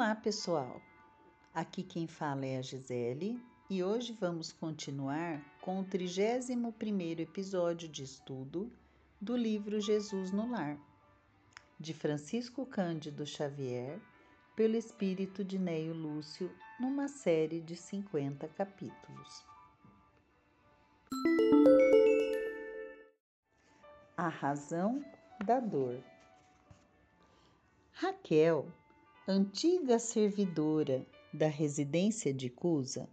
Olá, pessoal. Aqui quem fala é a Gisele e hoje vamos continuar com o 31º episódio de estudo do livro Jesus no Lar, de Francisco Cândido Xavier, pelo espírito de Neio Lúcio, numa série de 50 capítulos. A razão da dor. Raquel antiga servidora da residência de Cusa,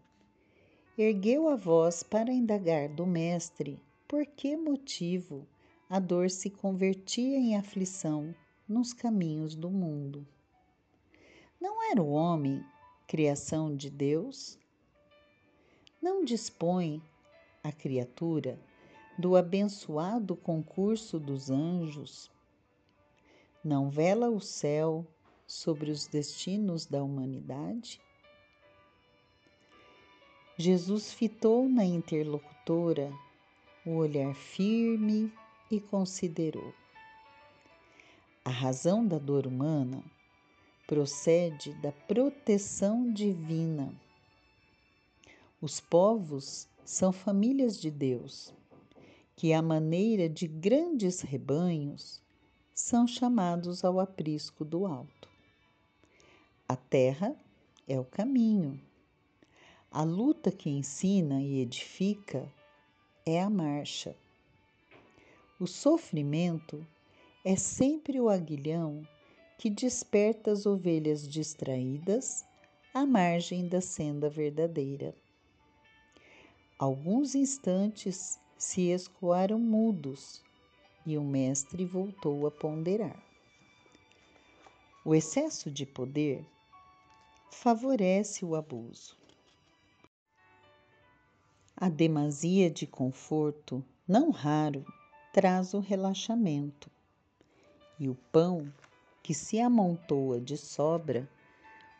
ergueu a voz para indagar do mestre por que motivo a dor se convertia em aflição nos caminhos do mundo. Não era o homem criação de Deus? Não dispõe a criatura do abençoado concurso dos anjos? Não vela o céu sobre os destinos da humanidade? Jesus fitou na interlocutora o olhar firme e considerou. A razão da dor humana procede da proteção divina. Os povos são famílias de Deus, que, à maneira de grandes rebanhos, são chamados ao aprisco do alto. A terra é o caminho. A luta que ensina e edifica é a marcha. O sofrimento é sempre o aguilhão que desperta as ovelhas distraídas à margem da senda verdadeira. Alguns instantes se escoaram mudos e o mestre voltou a ponderar. O excesso de poder favorece o abuso. A demasia de conforto, não raro, traz o relaxamento, e o pão que se amontoa de sobra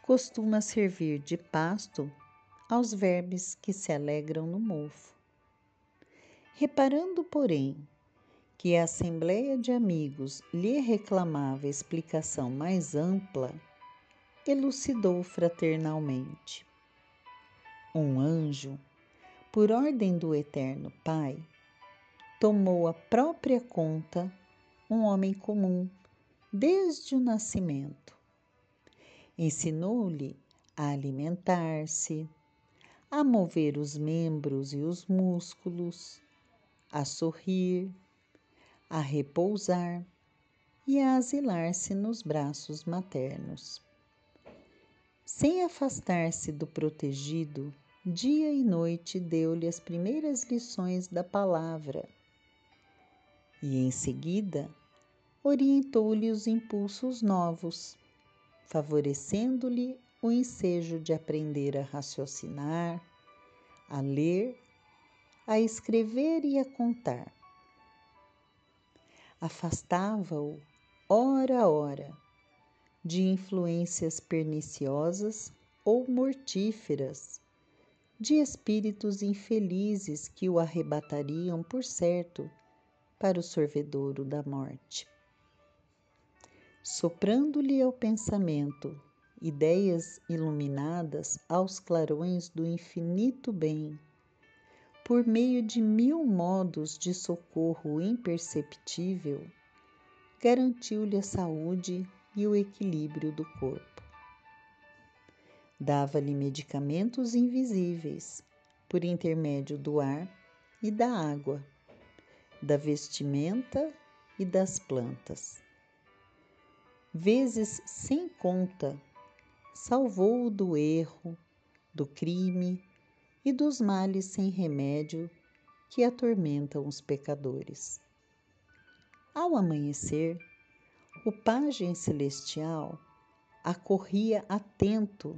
costuma servir de pasto aos vermes que se alegram no mofo. Reparando, porém, que a assembleia de amigos lhe reclamava explicação mais ampla, elucidou fraternalmente. Um anjo, por ordem do Eterno Pai, tomou a própria conta um homem comum desde o nascimento. Ensinou-lhe a alimentar-se, a mover os membros e os músculos, a sorrir, a repousar e a asilar-se nos braços maternos sem afastar-se do protegido, dia e noite deu-lhe as primeiras lições da palavra e, em seguida, orientou-lhe os impulsos novos, favorecendo-lhe o ensejo de aprender a raciocinar, a ler, a escrever e a contar. Afastava-o, hora a hora, de influências perniciosas ou mortíferas, de espíritos infelizes que o arrebatariam, por certo, para o sorvedouro da morte. Soprando-lhe ao pensamento ideias iluminadas aos clarões do infinito bem, por meio de mil modos de socorro imperceptível, garantiu-lhe a saúde e o equilíbrio do corpo. Dava-lhe medicamentos invisíveis por intermédio do ar e da água, da vestimenta e das plantas. Vezes sem conta, salvou-o do erro, do crime e dos males sem remédio que atormentam os pecadores. Ao amanhecer, o pajem celestial acorria atento,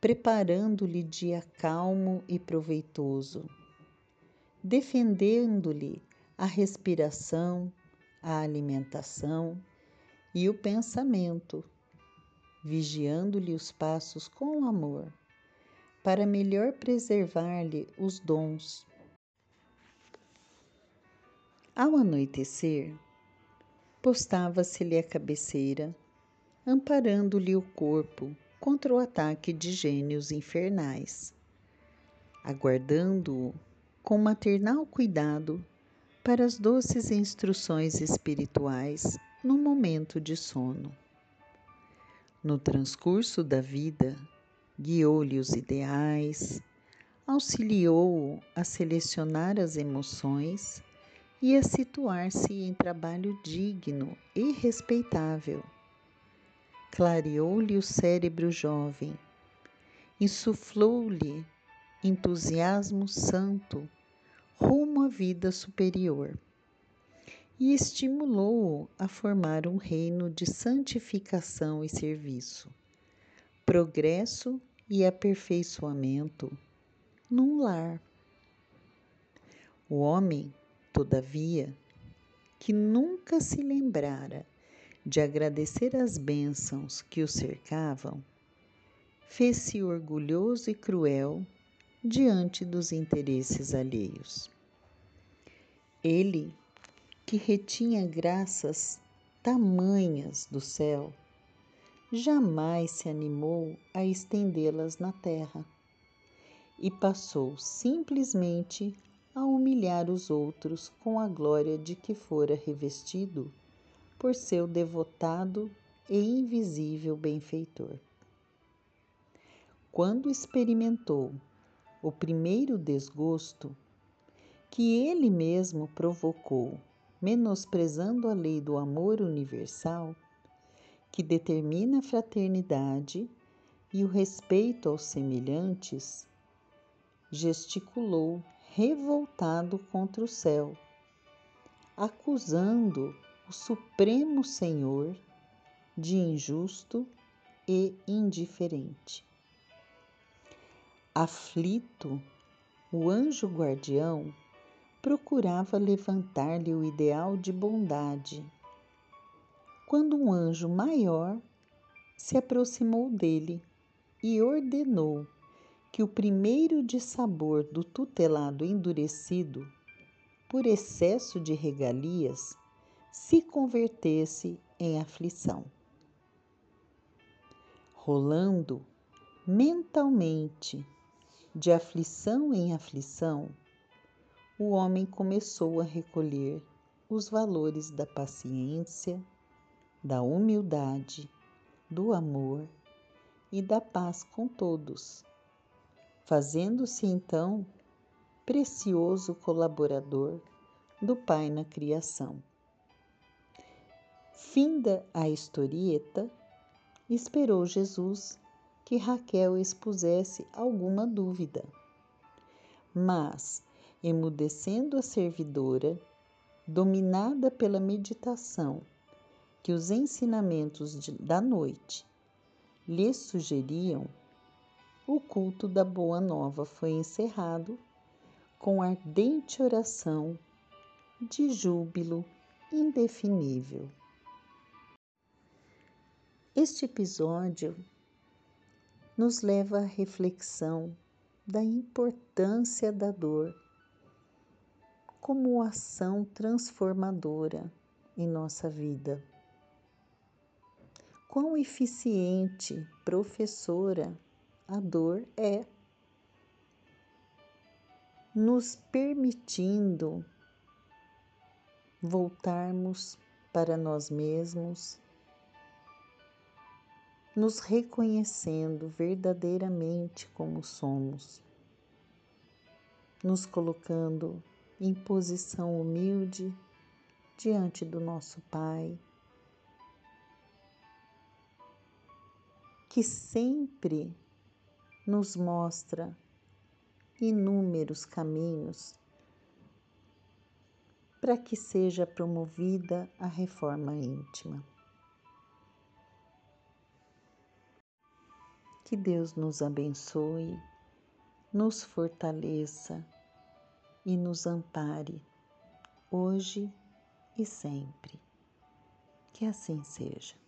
preparando-lhe dia calmo e proveitoso, defendendo-lhe a respiração, a alimentação e o pensamento, vigiando-lhe os passos com amor, para melhor preservar-lhe os dons. Ao anoitecer, postava-se-lhe à cabeceira, amparando-lhe o corpo contra o ataque de gênios infernais, aguardando-o com maternal cuidado para as doces instruções espirituais no momento de sono. No transcurso da vida, guiou-lhe os ideais, auxiliou-o a selecionar as emoções e a situar-se em trabalho digno e respeitável. Clareou-lhe o cérebro jovem, insuflou-lhe entusiasmo santo rumo à vida superior e estimulou-o a formar um reino de santificação e serviço, progresso e aperfeiçoamento num lar. O homem, todavia, que nunca se lembrara de agradecer as bênçãos que o cercavam, fez-se orgulhoso e cruel diante dos interesses alheios. Ele que retinha graças tamanhas do céu, jamais se animou a estendê-las na terra e passou simplesmente a humilhar os outros com a glória de que fora revestido por seu devotado e invisível benfeitor. Quando experimentou o primeiro desgosto que ele mesmo provocou menosprezando a lei do amor universal, que determina a fraternidade e o respeito aos semelhantes, gesticulou revoltado contra o céu, acusando o Supremo Senhor de injusto e indiferente. Aflito, o anjo guardião procurava levantar-lhe o ideal de bondade. Quando um anjo maior se aproximou dele e ordenou que o primeiro de sabor do tutelado endurecido, por excesso de regalias, se convertesse em aflição. Rolando mentalmente de aflição em aflição, o homem começou a recolher os valores da paciência, da humildade, do amor e da paz com todos, fazendo-se então precioso colaborador do Pai na criação. Finda a historieta, esperou Jesus que Raquel expusesse alguma dúvida. Mas emudecendo a servidora, dominada pela meditação que os ensinamentos de, da noite lhe sugeriam, o culto da Boa Nova foi encerrado com ardente oração de júbilo indefinível. Este episódio nos leva à reflexão da importância da dor como ação transformadora em nossa vida. Quão eficiente professora a dor é, nos permitindo voltarmos para nós mesmos, nos reconhecendo verdadeiramente como somos, nos colocando em posição humilde diante do nosso Pai, que sempre nos mostra inúmeros caminhos para que seja promovida a reforma íntima. Que Deus nos abençoe, nos fortaleça e nos ampare, hoje e sempre. Que assim seja.